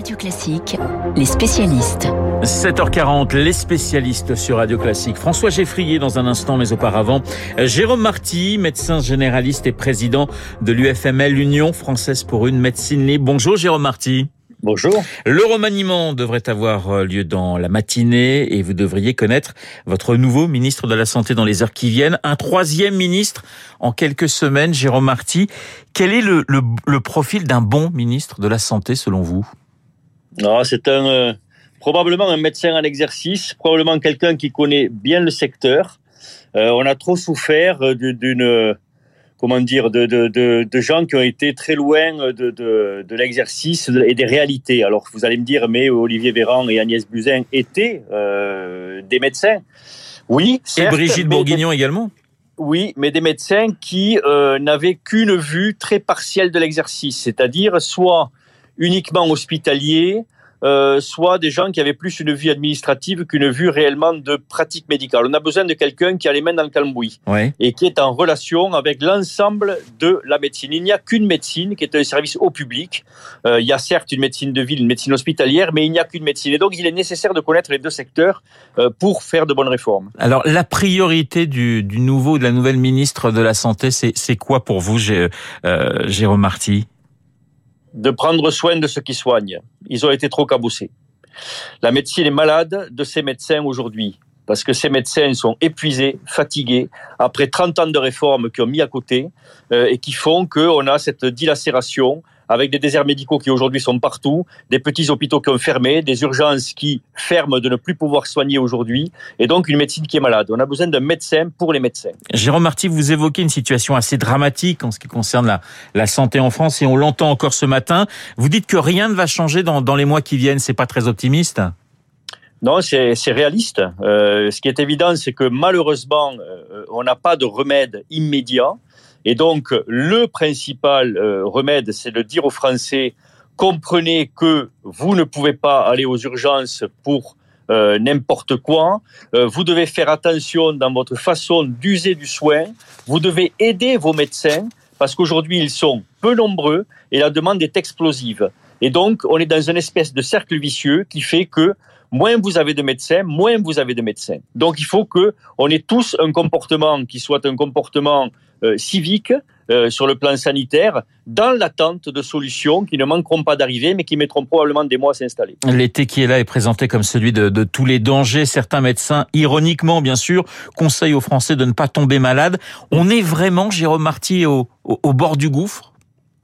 Radio Classique, les spécialistes. 7h40, les spécialistes sur Radio Classique. François Geffrier dans un instant, mais auparavant, Jérôme Marty, médecin généraliste et président de l'UFML, l'Union française pour une médecine libre. Bonjour Jérôme Marty. Bonjour. Le remaniement devrait avoir euh, lieu dans la matinée et vous devriez connaître votre nouveau ministre de la Santé dans les heures qui viennent. Un troisième ministre en quelques semaines, Jérôme Marty. Quel est le, le, profil d'un bon ministre de la Santé selon vous? C'est un euh, probablement un médecin en exercice, probablement quelqu'un qui connaît bien le secteur. Euh, on a trop souffert d'une comment dire, de, de, de, de, gens qui ont été très loin de, de, l'exercice et des réalités. Alors vous allez me dire, mais Olivier Véran et Agnès Buzyn étaient euh, des médecins. Oui. Certes, et Brigitte Bourguignon également? Oui, mais des médecins qui euh, n'avaient qu'une vue très partielle de l'exercice, c'est-à-dire soit uniquement hospitalier, euh, soit des gens qui avaient plus une vue administrative qu'une vue réellement de pratique médicale. On a besoin de quelqu'un qui a les mains dans le cambouis et qui est en relation avec l'ensemble de la médecine. Il n'y a qu'une médecine qui est un service au public. Euh, il y a certes une médecine de ville, une médecine hospitalière, mais il n'y a qu'une médecine. Et donc, il est nécessaire de connaître les deux secteurs euh, pour faire de bonnes réformes. Alors, la priorité du, du nouveau, de la nouvelle ministre de la Santé, c'est quoi pour vous, Jérôme Marty? De prendre soin de ceux qui soignent. Ils ont été trop cabossés. La médecine est malade de ces médecins aujourd'hui, parce que ces médecins sont épuisés, fatigués, après 30 ans de réformes qui ont mis à côté, euh, et qui font qu'on a cette dilacération avec des déserts médicaux qui aujourd'hui sont partout, des petits hôpitaux qui ont fermé, des urgences qui ferment de ne plus pouvoir soigner aujourd'hui, et donc une médecine qui est malade. On a besoin d'un médecin pour les médecins. Jérôme Marty, vous évoquez une situation assez dramatique en ce qui concerne la, la santé en France, et on l'entend encore ce matin. Vous dites que rien ne va changer dans, dans les mois qui viennent. C'est pas très optimiste? Non, c'est réaliste. Euh, ce qui est évident, c'est que malheureusement, euh, on n'a pas de remède immédiat. Et donc, le principal euh, remède, c'est de dire aux Français, comprenez que vous ne pouvez pas aller aux urgences pour euh, n'importe quoi. Euh, vous devez faire attention dans votre façon d'user du soin. Vous devez aider vos médecins parce qu'aujourd'hui, ils sont peu nombreux et la demande est explosive. Et donc, on est dans une espèce de cercle vicieux qui fait que moins vous avez de médecins, moins vous avez de médecins. Donc, il faut que on ait tous un comportement qui soit un comportement civique euh, sur le plan sanitaire, dans l'attente de solutions qui ne manqueront pas d'arriver, mais qui mettront probablement des mois à s'installer. L'été qui est là est présenté comme celui de, de, tous les dangers. Certains médecins, ironiquement bien sûr, conseillent aux Français de ne pas tomber malade. On est vraiment, Jérôme Marty, au, au, bord du gouffre?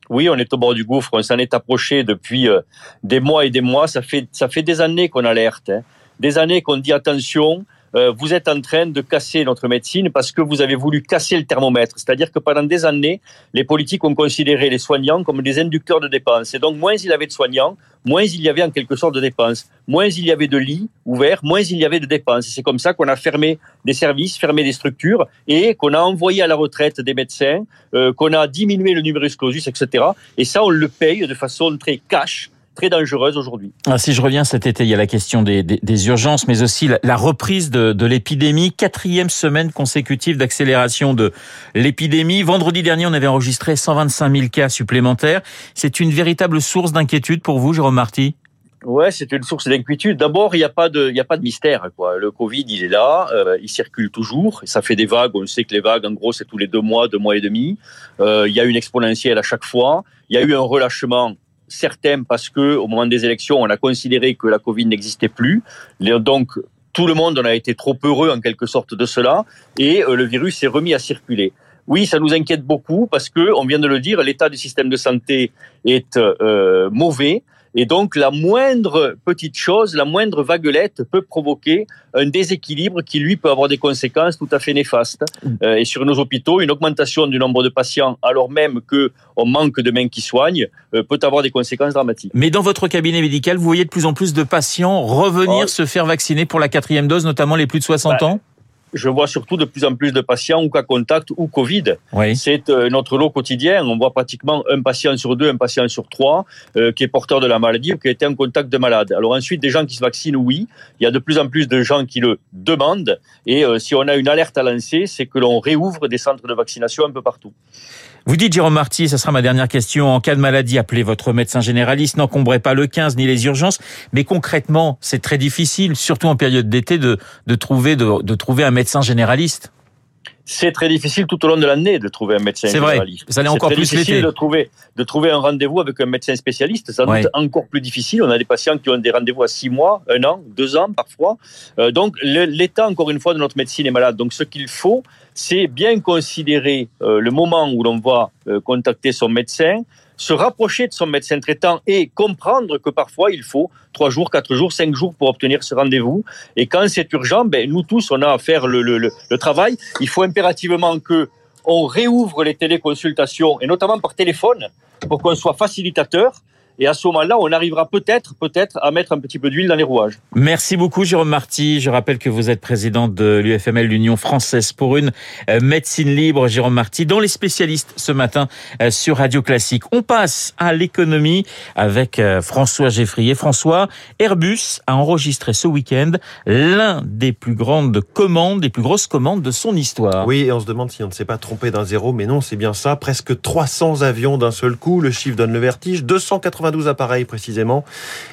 Oui, on est au bord du gouffre. On s'en est approché depuis euh, des mois et des mois. Ça fait ça fait des années qu'on alerte, hein. des années qu'on dit attention. Euh, vous êtes en train de casser notre médecine parce que vous avez voulu casser le thermomètre. C'est-à-dire que pendant des années, les politiques ont considéré les soignants comme des inducteurs de dépenses. Et donc, moins il y avait de soignants, moins il y avait en quelque sorte de dépenses. Moins il y avait de lits ouverts, moins il y avait de dépenses. C'est comme ça qu'on a fermé des services, fermé des structures et qu'on a envoyé à la retraite des médecins, euh, qu'on a diminué le numerus clausus, etc. Et ça, on le paye de façon très cash très dangereuse aujourd'hui. Ah, si je reviens cet été, il y a la question des, des, des urgences, mais aussi la, la reprise de, de l'épidémie. Quatrième semaine consécutive d'accélération de l'épidémie. Vendredi dernier, on avait enregistré 125 000 cas supplémentaires. C'est une véritable source d'inquiétude pour vous, Jérôme Marty? Ouais, c'est une source d'inquiétude. D'abord, il n'y a pas de, il y a pas de mystère. Quoi. Le Covid, il est là, euh, il circule toujours. ça fait des vagues. On sait que les vagues, en gros, c'est tous les deux mois, deux mois et demi. Euh, il y a une exponentielle à chaque fois. Il y a eu un relâchement certains parce que au moment des élections, on a considéré que la Covid n'existait plus. Donc tout le monde en a été trop heureux en quelque sorte de cela et euh, le virus s'est remis à circuler. Oui, ça nous inquiète beaucoup parce que, on vient de le dire, l'état du système de santé est euh, mauvais. Et donc, la moindre petite chose, la moindre vaguelette peut provoquer un déséquilibre qui, lui, peut avoir des conséquences tout à fait néfastes. Mm. Euh, et sur nos hôpitaux, une augmentation du nombre de patients, alors même qu'on manque de mains qui soignent, euh, peut avoir des conséquences dramatiques. Mais dans votre cabinet médical, vous voyez de plus en plus de patients revenir oh. se faire vacciner pour la quatrième dose, notamment les plus de 60 ans? Je vois surtout de plus en plus de patients ou cas contact ou Covid. C'est euh, notre lot quotidien. On voit pratiquement un patient sur deux, un patient sur trois euh, qui est porteur de la maladie ou qui a été en contact de malade. Alors ensuite, des gens qui se vaccinent, oui. Il y a de plus en plus de gens qui le demandent. Et euh, si on a une alerte à lancer, c'est que l'on réouvre des centres de vaccination un peu partout. Vous dites, Jérôme Marty, ça sera ma dernière question, en cas de maladie, appelez votre médecin généraliste, n'encombrez pas le 15 ni les urgences, mais concrètement, c'est très difficile, surtout en période d'été, de, de, trouver, de, de trouver un médecin généraliste c'est très difficile tout au long de l'année de trouver un médecin généraliste. C'est vrai, ça l'est encore plus difficile de trouver, de trouver un rendez-vous avec un médecin spécialiste. Ça ouais. encore plus difficile. On a des patients qui ont des rendez-vous à six mois, un an, deux ans parfois. Euh, donc l'état, encore une fois, de notre médecine est malade. Donc ce qu'il faut, c'est bien considérer euh, le moment où l'on va euh, contacter son médecin, se rapprocher de son médecin traitant et comprendre que parfois il faut trois jours, quatre jours, cinq jours pour obtenir ce rendez-vous. Et quand c'est urgent, ben, nous tous, on a à faire le, le, le travail. Il faut impérativement que on réouvre les téléconsultations, et notamment par téléphone, pour qu'on soit facilitateur et à ce moment-là, on arrivera peut-être, peut-être, à mettre un petit peu d'huile dans les rouages. Merci beaucoup, Jérôme Marty. Je rappelle que vous êtes président de l'UFML, l'Union française pour une euh, médecine libre. Jérôme Marty, dans les spécialistes ce matin euh, sur Radio Classique. On passe à l'économie avec euh, François Geffrier. François, Airbus a enregistré ce week-end l'un des plus grandes commandes, des plus grosses commandes de son histoire. Oui, et on se demande si on ne s'est pas trompé d'un zéro, mais non, c'est bien ça. Presque 300 avions d'un seul coup. Le chiffre donne le vertige. 280 92 appareils précisément,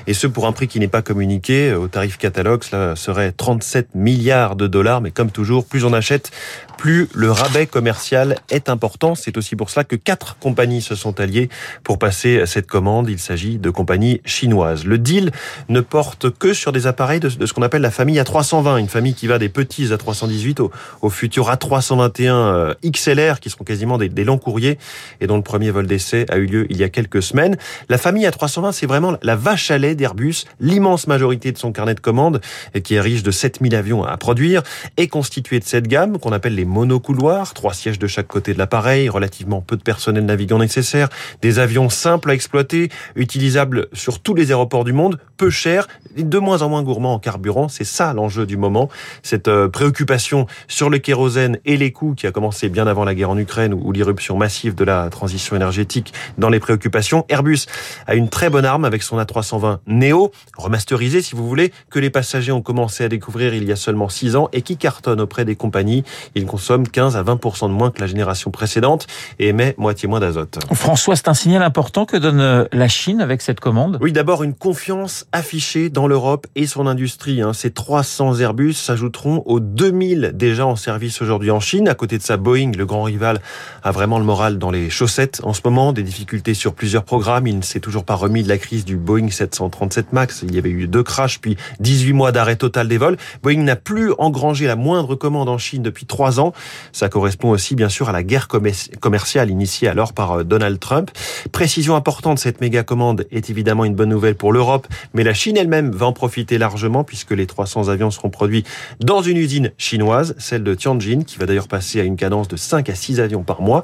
et ce pour un prix qui n'est pas communiqué. Au tarif catalogue, cela serait 37 milliards de dollars, mais comme toujours, plus on achète, plus le rabais commercial est important. C'est aussi pour cela que quatre compagnies se sont alliées pour passer cette commande. Il s'agit de compagnies chinoises. Le deal ne porte que sur des appareils de, ce qu'on appelle la famille A320, une famille qui va des petits A318 au, au futur A321 euh, XLR, qui seront quasiment des, des longs courriers et dont le premier vol d'essai a eu lieu il y a quelques semaines. La famille A320, c'est vraiment la vache à lait d'Airbus. L'immense majorité de son carnet de commandes, qui est riche de 7000 avions à produire, est constituée de cette gamme qu'on appelle les monocouloirs, trois sièges de chaque côté de l'appareil, relativement peu de personnel navigant nécessaire, des avions simples à exploiter, utilisables sur tous les aéroports du monde, peu chers, de moins en moins gourmands en carburant. C'est ça l'enjeu du moment. Cette euh, préoccupation sur le kérosène et les coûts qui a commencé bien avant la guerre en Ukraine ou l'irruption massive de la transition énergétique dans les préoccupations. Airbus a une très bonne arme avec son A320 Neo, remasterisé si vous voulez, que les passagers ont commencé à découvrir il y a seulement 6 ans et qui cartonne auprès des compagnies. Il consomme 15 à 20% de moins que la génération précédente et émet moitié moins d'azote. François, c'est un signal important que donne euh, la Chine avec cette commande? Oui, d'abord une confiance affichée dans l'Europe et son industrie. Hein. Ces 300 Airbus s'ajouteront aux 2000 déjà en service aujourd'hui en Chine. À côté de ça, Boeing, le grand rival, a vraiment le moral dans les chaussettes en ce moment. Des difficultés sur plusieurs programmes. Il ne s'est toujours pas remis de la crise du Boeing 737 MAX. Il y avait eu deux crashs, puis 18 mois d'arrêt total des vols. Boeing n'a plus engrangé la moindre commande en Chine depuis trois ans. Ça correspond aussi, bien sûr, à la guerre commerciale initiée alors par euh, Donald Trump. Précision importante, cette méga commande est évidemment une bonne nouvelle pour l'Europe, mais la Chine elle-même va en profiter largement puisque les 300 avions seront produits dans une usine chinoise, celle de Tianjin, qui va d'ailleurs passer à une cadence de 5 à 6 avions par mois.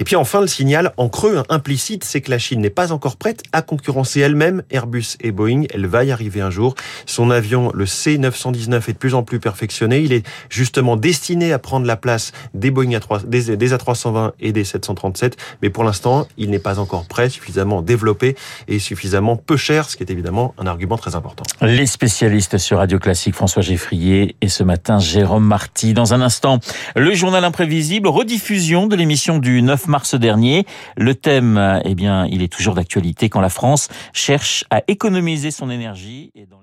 Et puis enfin, le signal en creux, hein, implicite, c'est que la Chine n'est pas encore prête concurrencer elle-même Airbus et Boeing. Elle va y arriver un jour. Son avion, le C919, est de plus en plus perfectionné. Il est justement destiné à prendre la place des Boeing A3, des, des A320 et des 737. Mais pour l'instant, il n'est pas encore prêt, suffisamment développé et suffisamment peu cher, ce qui est évidemment un argument très important. Les spécialistes sur Radio Classique, François Geffrier et ce matin Jérôme Marty. Dans un instant, le journal imprévisible, rediffusion de l'émission du 9 mars dernier. Le thème, eh bien, il est toujours d'actualité quand la France cherche à économiser son énergie. Et dans